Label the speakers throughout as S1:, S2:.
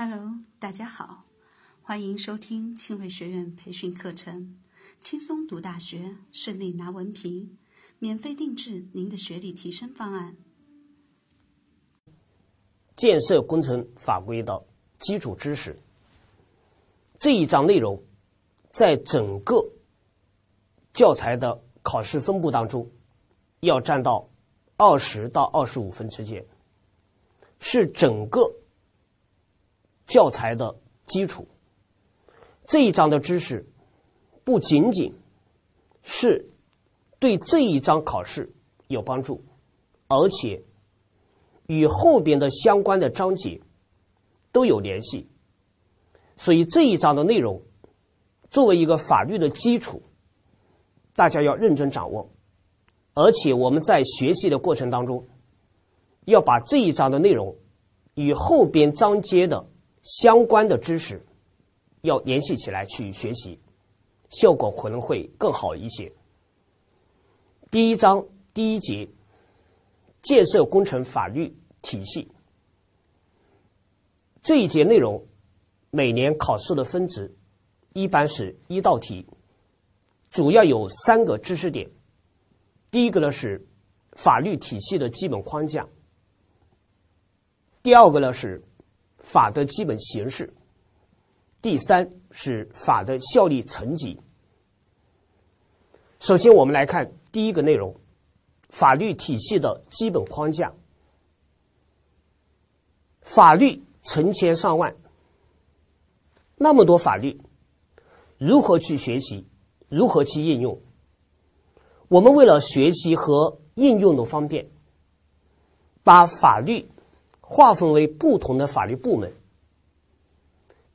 S1: Hello，大家好，欢迎收听庆瑞学院培训课程，轻松读大学，顺利拿文凭，免费定制您的学历提升方案。
S2: 建设工程法规的基础知识这一章内容，在整个教材的考试分布当中，要占到二十到二十五分之间，是整个。教材的基础，这一章的知识不仅仅是对这一章考试有帮助，而且与后边的相关的章节都有联系。所以这一章的内容作为一个法律的基础，大家要认真掌握。而且我们在学习的过程当中，要把这一章的内容与后边章节的。相关的知识要联系起来去学习，效果可能会更好一些。第一章第一节，建设工程法律体系这一节内容，每年考试的分值一般是一道题，主要有三个知识点。第一个呢是法律体系的基本框架，第二个呢是。法的基本形式，第三是法的效力层级。首先，我们来看第一个内容：法律体系的基本框架。法律成千上万，那么多法律，如何去学习？如何去应用？我们为了学习和应用的方便，把法律。划分为不同的法律部门，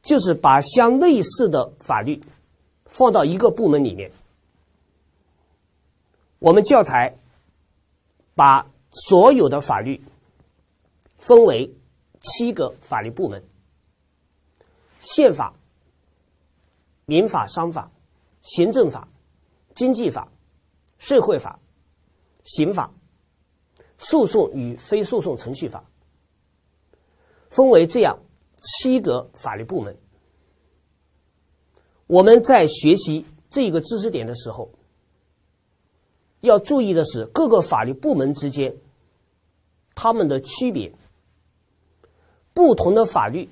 S2: 就是把相类似的法律放到一个部门里面。我们教材把所有的法律分为七个法律部门：宪法、民法、商法、行政法、经济法、社会法、刑法、诉讼与非诉讼程序法。分为这样七个法律部门。我们在学习这个知识点的时候，要注意的是各个法律部门之间它们的区别，不同的法律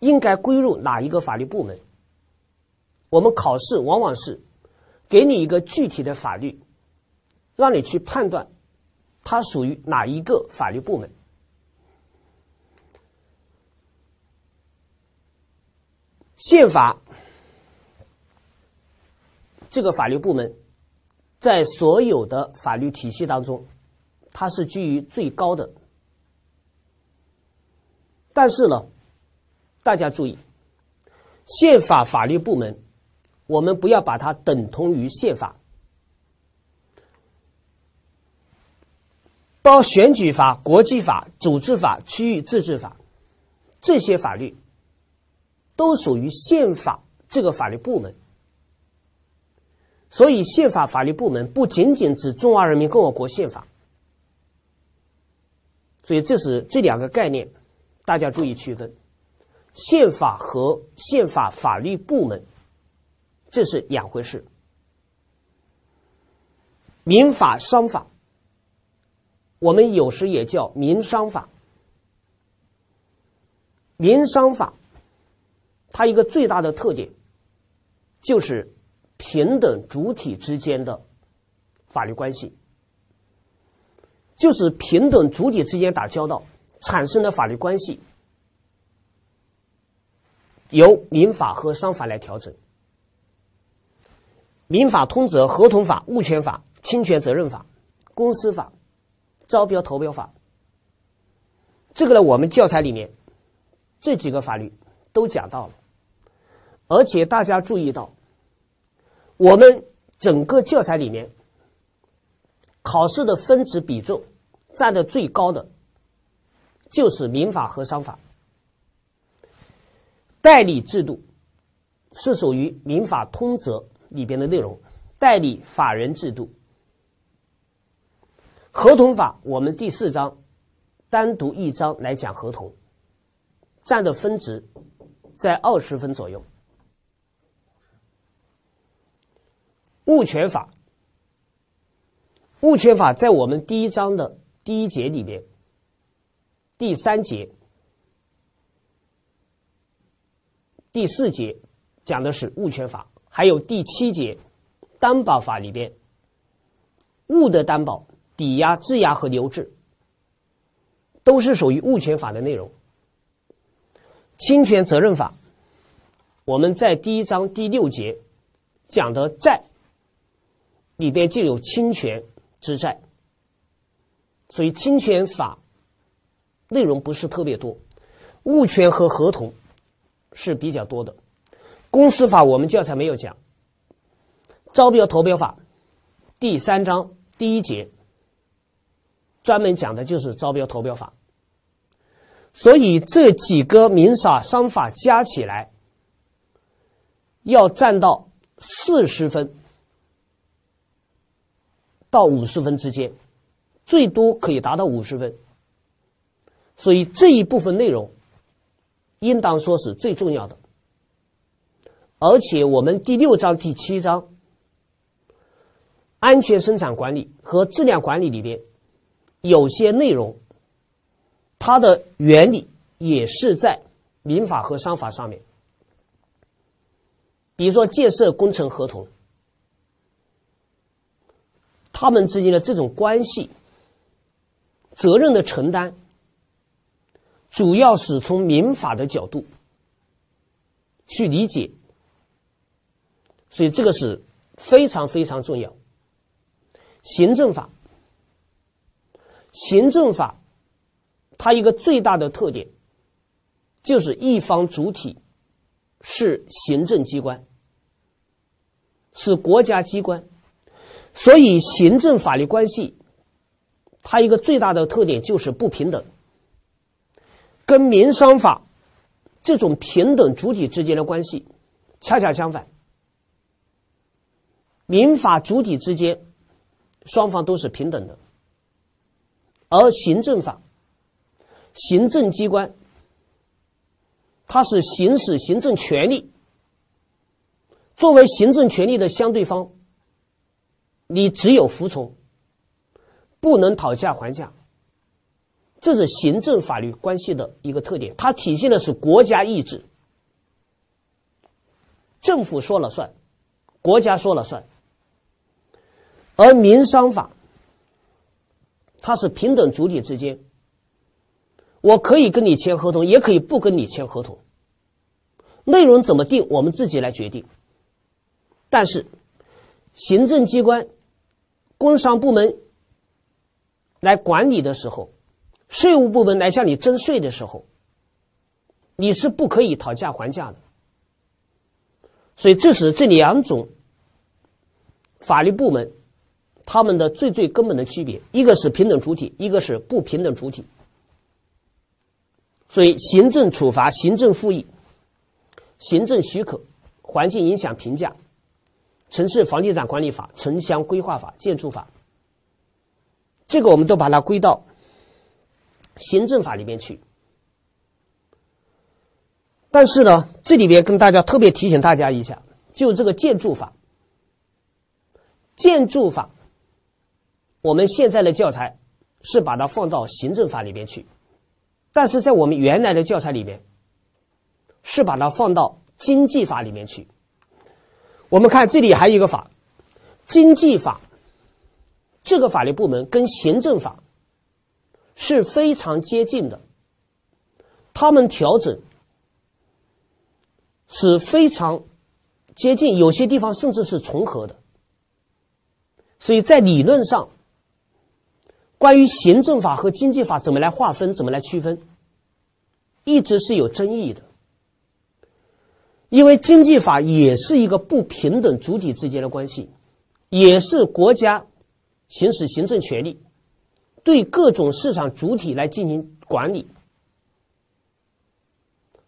S2: 应该归入哪一个法律部门？我们考试往往是给你一个具体的法律，让你去判断它属于哪一个法律部门。宪法这个法律部门，在所有的法律体系当中，它是居于最高的。但是呢，大家注意，宪法法律部门，我们不要把它等同于宪法。包选举法、国际法、组织法、区域自治法这些法律。都属于宪法这个法律部门，所以宪法法律部门不仅仅指中华人民共和国宪法，所以这是这两个概念，大家注意区分，宪法和宪法法律部门这是两回事。民法、商法，我们有时也叫民商法，民商法。它一个最大的特点，就是平等主体之间的法律关系，就是平等主体之间打交道产生的法律关系，由民法和商法来调整。民法通则合同法、物权法、侵权责任法、公司法、招标投标法，这个呢，我们教材里面这几个法律都讲到了。而且大家注意到，我们整个教材里面考试的分值比重占的最高的，就是民法和商法。代理制度是属于民法通则里边的内容，代理法人制度。合同法我们第四章单独一章来讲合同，占的分值在二十分左右。物权法，物权法在我们第一章的第一节里面，第三节、第四节讲的是物权法，还有第七节担保法里边，物的担保、抵押、质押和留置，都是属于物权法的内容。侵权责任法，我们在第一章第六节讲的债里边就有侵权之债，所以侵权法内容不是特别多，物权和合同是比较多的。公司法我们教材没有讲，招标投标法第三章第一节专门讲的就是招标投标法。所以这几个民法商法加起来，要占到四十分到五十分之间，最多可以达到五十分。所以这一部分内容，应当说是最重要的。而且我们第六章、第七章，安全生产管理和质量管理里边，有些内容。它的原理也是在民法和商法上面，比如说建设工程合同，他们之间的这种关系、责任的承担，主要是从民法的角度去理解，所以这个是非常非常重要。行政法，行政法。它一个最大的特点，就是一方主体是行政机关，是国家机关，所以行政法律关系，它一个最大的特点就是不平等，跟民商法这种平等主体之间的关系恰恰相反，民法主体之间双方都是平等的，而行政法。行政机关，它是行使行政权力，作为行政权力的相对方，你只有服从，不能讨价还价。这是行政法律关系的一个特点，它体现的是国家意志，政府说了算，国家说了算。而民商法，它是平等主体之间。我可以跟你签合同，也可以不跟你签合同。内容怎么定，我们自己来决定。但是，行政机关、工商部门来管理的时候，税务部门来向你征税的时候，你是不可以讨价还价的。所以，这是这两种法律部门他们的最最根本的区别：一个是平等主体，一个是不平等主体。所以，行政处罚、行政复议、行政许可、环境影响评价、城市房地产管理法、城乡规划法、建筑法，这个我们都把它归到行政法里面去。但是呢，这里边跟大家特别提醒大家一下，就这个建筑法，建筑法，我们现在的教材是把它放到行政法里边去。但是在我们原来的教材里面，是把它放到经济法里面去。我们看这里还有一个法，经济法，这个法律部门跟行政法是非常接近的，他们调整是非常接近，有些地方甚至是重合的。所以在理论上。关于行政法和经济法怎么来划分、怎么来区分，一直是有争议的。因为经济法也是一个不平等主体之间的关系，也是国家行使行政权力，对各种市场主体来进行管理。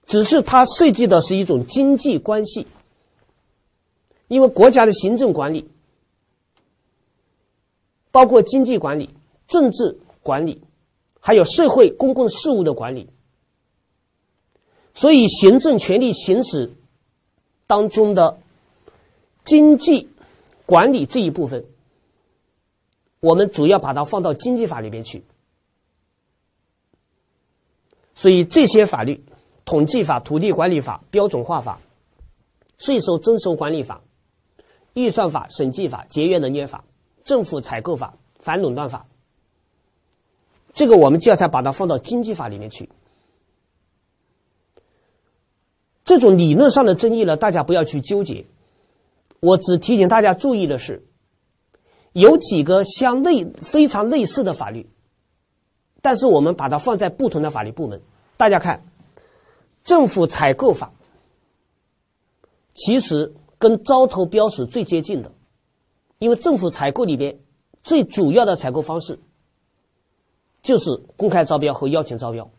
S2: 只是它涉及的是一种经济关系，因为国家的行政管理包括经济管理。政治管理，还有社会公共事务的管理，所以行政权力行使当中的经济管理这一部分，我们主要把它放到经济法里面去。所以这些法律，统计法、土地管理法、标准化法、税收征收管理法、预算法、审计法、节约能源法、政府采购法、反垄断法，这个我们就要再把它放到经济法里面去。这种理论上的争议呢，大家不要去纠结。我只提醒大家注意的是，有几个相类非常类似的法律。但是我们把它放在不同的法律部门，大家看，政府采购法其实跟招投标是最接近的，因为政府采购里边最主要的采购方式就是公开招标和邀请招标。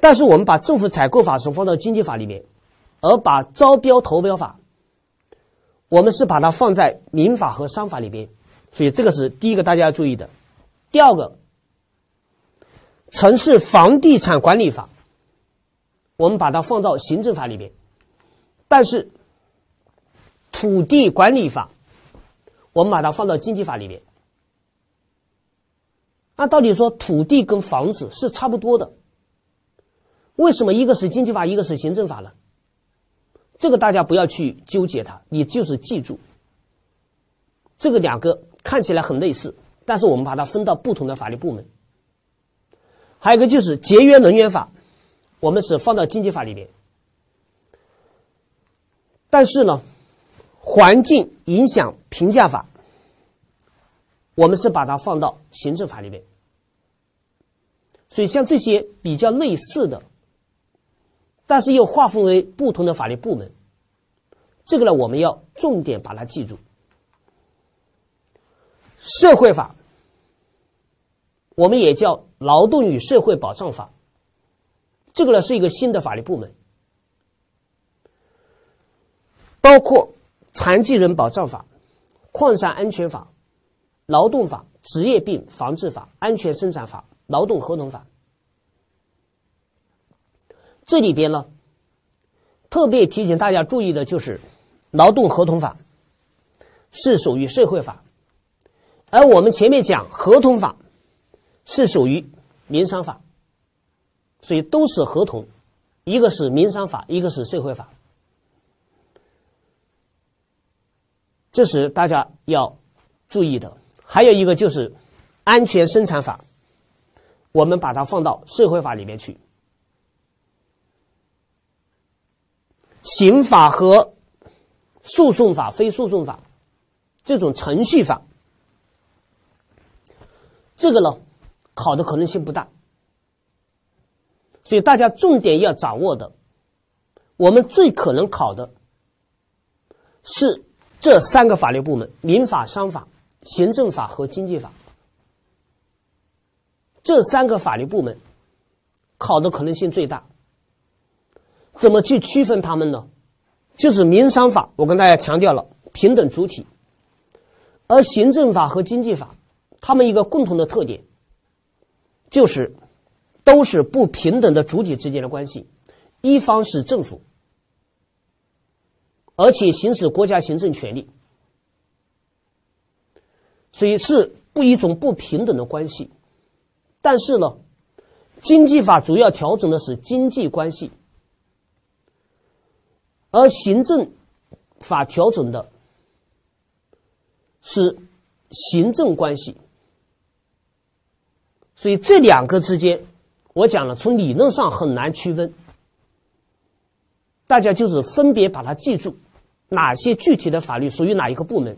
S2: 但是我们把政府采购法是放到经济法里面，而把招标投标法，我们是把它放在民法和商法里边，所以这个是第一个大家要注意的。第二个。城市房地产管理法，我们把它放到行政法里面，但是土地管理法，我们把它放到经济法里面。按道理说，土地跟房子是差不多的，为什么一个是经济法，一个是行政法呢？这个大家不要去纠结它，你就是记住，这个两个看起来很类似，但是我们把它分到不同的法律部门。还有一个就是节约能源法，我们是放到经济法里面，但是呢，环境影响评价法，我们是把它放到行政法里面。所以像这些比较类似的，但是又划分为不同的法律部门，这个呢，我们要重点把它记住。社会法，我们也叫。劳动与社会保障法，这个呢是一个新的法律部门，包括残疾人保障法、矿山安全法、劳动法、职业病防治法、安全生产法、劳动合同法。这里边呢，特别提醒大家注意的就是，劳动合同法是属于社会法，而我们前面讲合同法是属于。民商法，所以都是合同，一个是民商法，一个是社会法，这是大家要注意的。还有一个就是安全生产法，我们把它放到社会法里面去。刑法和诉讼法、非诉讼法这种程序法，这个呢？考的可能性不大，所以大家重点要掌握的，我们最可能考的是这三个法律部门：民法、商法、行政法和经济法。这三个法律部门考的可能性最大。怎么去区分他们呢？就是民商法，我跟大家强调了平等主体，而行政法和经济法，他们一个共同的特点。就是都是不平等的主体之间的关系，一方是政府，而且行使国家行政权力，所以是不一种不平等的关系。但是呢，经济法主要调整的是经济关系，而行政法调整的是行政关系。所以这两个之间，我讲了，从理论上很难区分。大家就是分别把它记住，哪些具体的法律属于哪一个部门。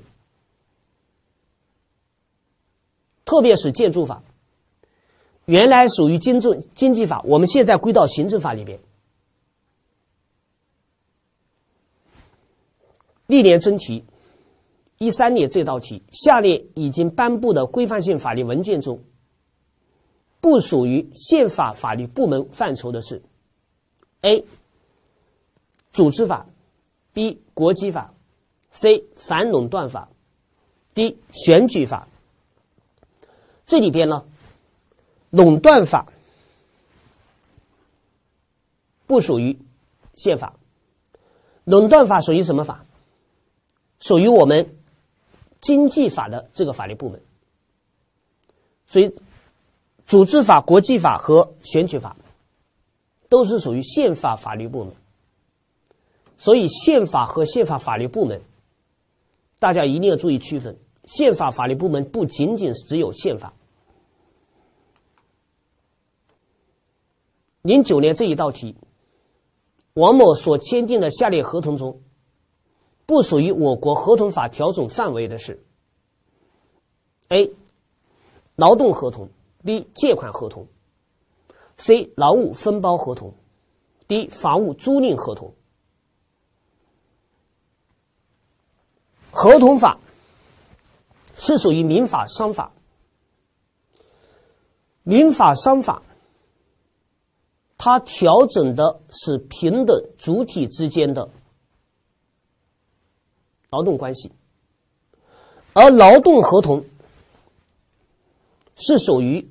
S2: 特别是建筑法，原来属于经政经济法，我们现在归到行政法里边。历年真题，一三年这道题，下列已经颁布的规范性法律文件中。不属于宪法法律部门范畴的是：A. 组织法，B. 国际法，C. 反垄断法，D. 选举法。这里边呢，垄断法不属于宪法。垄断法属于什么法？属于我们经济法的这个法律部门。所以，组织法、国际法和选举法都是属于宪法法律部门。所以，宪法和宪法法律部门，大家一定要注意区分。宪法法律部门不仅仅是只有宪法。零九年这一道题，王某所签订的下列合同中，不属于我国合同法调整范围的是：A. 劳动合同；B. 借款合同；C. 劳务分包合同；D. 房屋租赁合同。合同法是属于民法、商法。民法、商法，它调整的是平等主体之间的劳动关系，而劳动合同是属于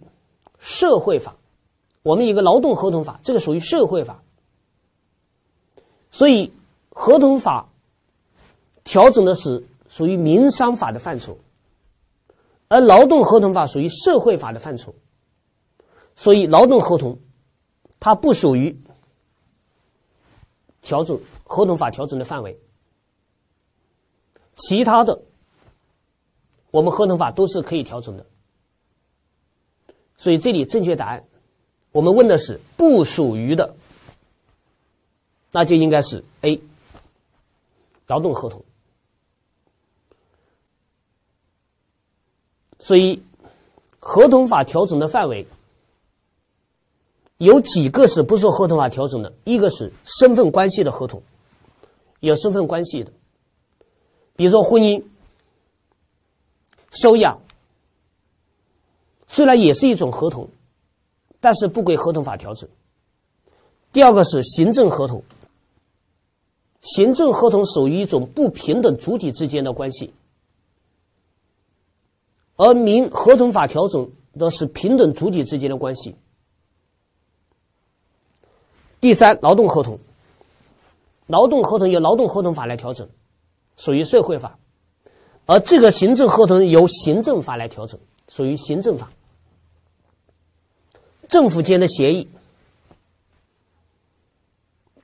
S2: 社会法。我们一个劳动合同法，这个属于社会法，所以合同法调整的是。属于民商法的范畴，而劳动合同法属于社会法的范畴，所以劳动合同它不属于调整合同法调整的范围。其他的，我们合同法都是可以调整的。所以这里正确答案，我们问的是不属于的，那就应该是 A，劳动合同。所以，合同法调整的范围有几个是不受合同法调整的？一个是身份关系的合同，有身份关系的，比如说婚姻、收养，虽然也是一种合同，但是不归合同法调整。第二个是行政合同，行政合同属于一种不平等主体之间的关系。而民合同法调整的是平等主体之间的关系。第三，劳动合同，劳动合同由劳动合同法来调整，属于社会法；而这个行政合同由行政法来调整，属于行政法。政府间的协议，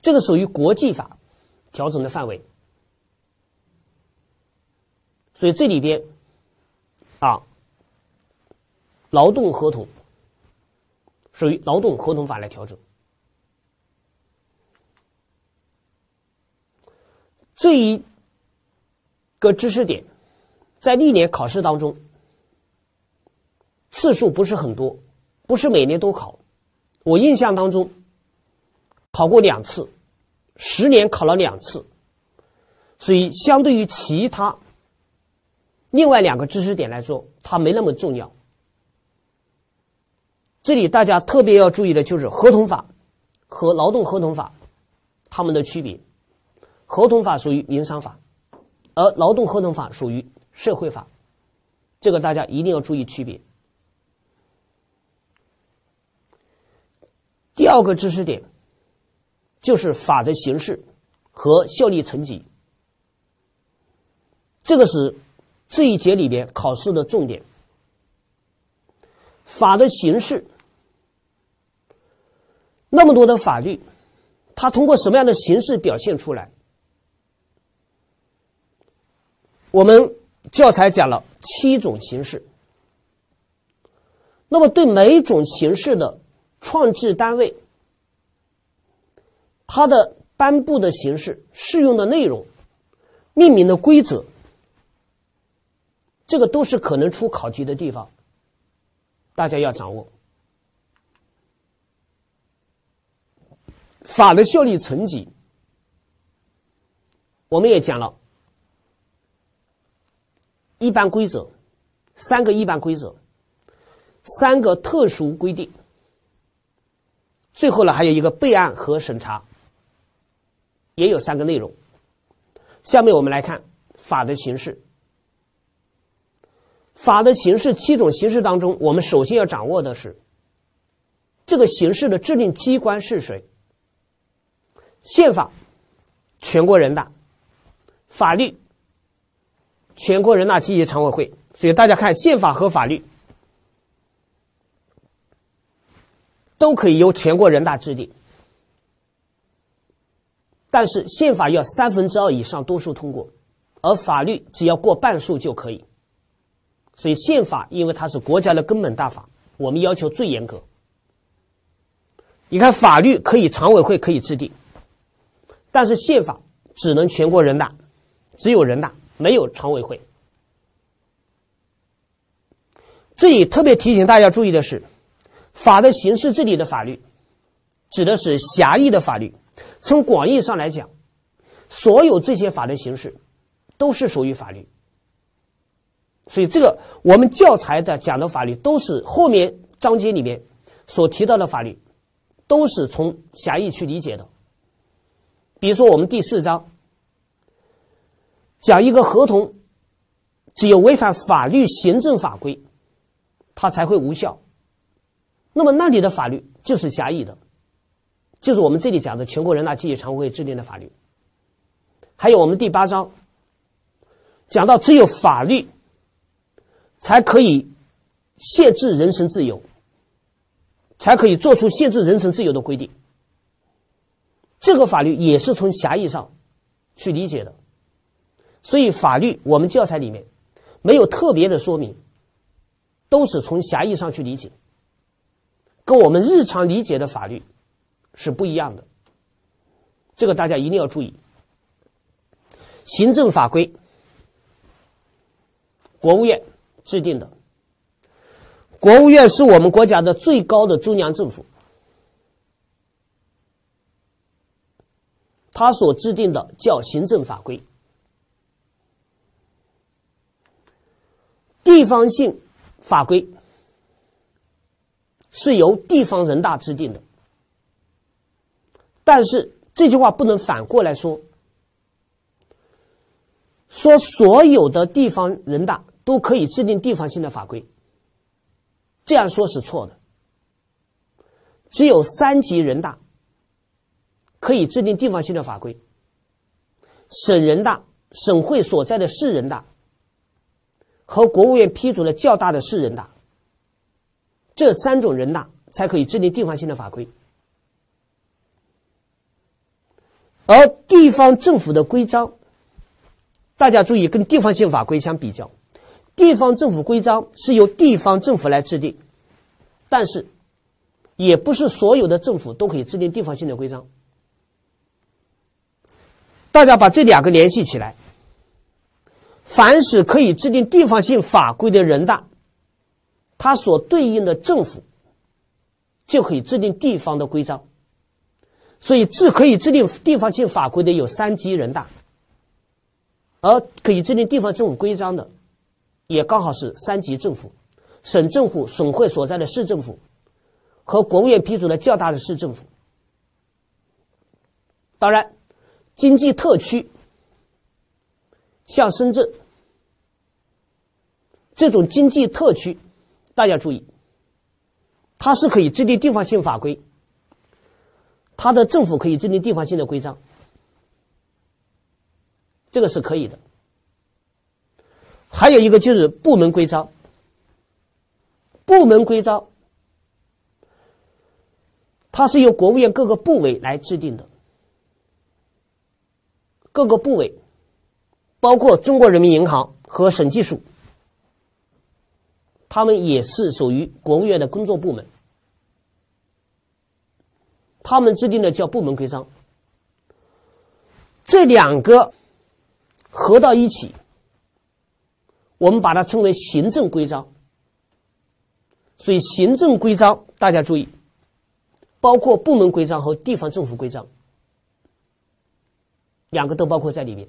S2: 这个属于国际法调整的范围。所以这里边。啊，劳动合同属于劳动合同法来调整。这一个知识点在历年考试当中次数不是很多，不是每年都考。我印象当中考过两次，十年考了两次，所以相对于其他。另外两个知识点来说，它没那么重要。这里大家特别要注意的就是合同法和劳动合同法它们的区别。合同法属于民商法，而劳动合同法属于社会法，这个大家一定要注意区别。第二个知识点就是法的形式和效力层级，这个是。这一节里边考试的重点，法的形式，那么多的法律，它通过什么样的形式表现出来？我们教材讲了七种形式，那么对每一种形式的创制单位，它的颁布的形式、适用的内容、命名的规则。这个都是可能出考题的地方，大家要掌握。法的效力层级，我们也讲了，一般规则，三个一般规则，三个特殊规定，最后呢还有一个备案和审查，也有三个内容。下面我们来看法的形式。法的形式七种形式当中，我们首先要掌握的是这个形式的制定机关是谁？宪法，全国人大；法律，全国人大集体常委会。所以大家看，宪法和法律都可以由全国人大制定，但是宪法要三分之二以上多数通过，而法律只要过半数就可以。所以宪法因为它是国家的根本大法，我们要求最严格。你看，法律可以常委会可以制定，但是宪法只能全国人大，只有人大，没有常委会。这里特别提醒大家注意的是，法的形式这里的法律，指的是狭义的法律。从广义上来讲，所有这些法的形式都是属于法律。所以，这个我们教材的讲的法律，都是后面章节里面所提到的法律。都是从狭义去理解的。比如说，我们第四章讲一个合同，只有违反法律、行政法规，它才会无效。那么那里的法律就是狭义的，就是我们这里讲的全国人大集体常委会制定的法律。还有我们第八章讲到，只有法律才可以限制人身自由。才可以做出限制人身自由的规定。这个法律也是从狭义上去理解的，所以法律我们教材里面没有特别的说明，都是从狭义上去理解，跟我们日常理解的法律是不一样的。这个大家一定要注意。行政法规，国务院制定的。国务院是我们国家的最高的中央政府，他所制定的叫行政法规。地方性法规是由地方人大制定的，但是这句话不能反过来说，说所有的地方人大都可以制定地方性的法规。这样说是错的。只有三级人大可以制定地方性的法规，省人大、省会所在的市人大和国务院批准了较大的市人大，这三种人大才可以制定地方性的法规。而地方政府的规章，大家注意，跟地方性法规相比较。地方政府规章是由地方政府来制定，但是也不是所有的政府都可以制定地方性的规章。大家把这两个联系起来，凡是可以制定地方性法规的人大，它所对应的政府就可以制定地方的规章。所以，制可以制定地方性法规的有三级人大，而可以制定地方政府规章的。也刚好是三级政府，省政府、省会所在的市政府，和国务院批准的较大的市政府。当然，经济特区，像深圳这种经济特区，大家注意，它是可以制定地方性法规，它的政府可以制定地方性的规章，这个是可以的。还有一个就是部门规章，部门规章，它是由国务院各个部委来制定的，各个部委包括中国人民银行和审计署，他们也是属于国务院的工作部门，他们制定的叫部门规章，这两个合到一起。我们把它称为行政规章，所以行政规章大家注意，包括部门规章和地方政府规章，两个都包括在里面。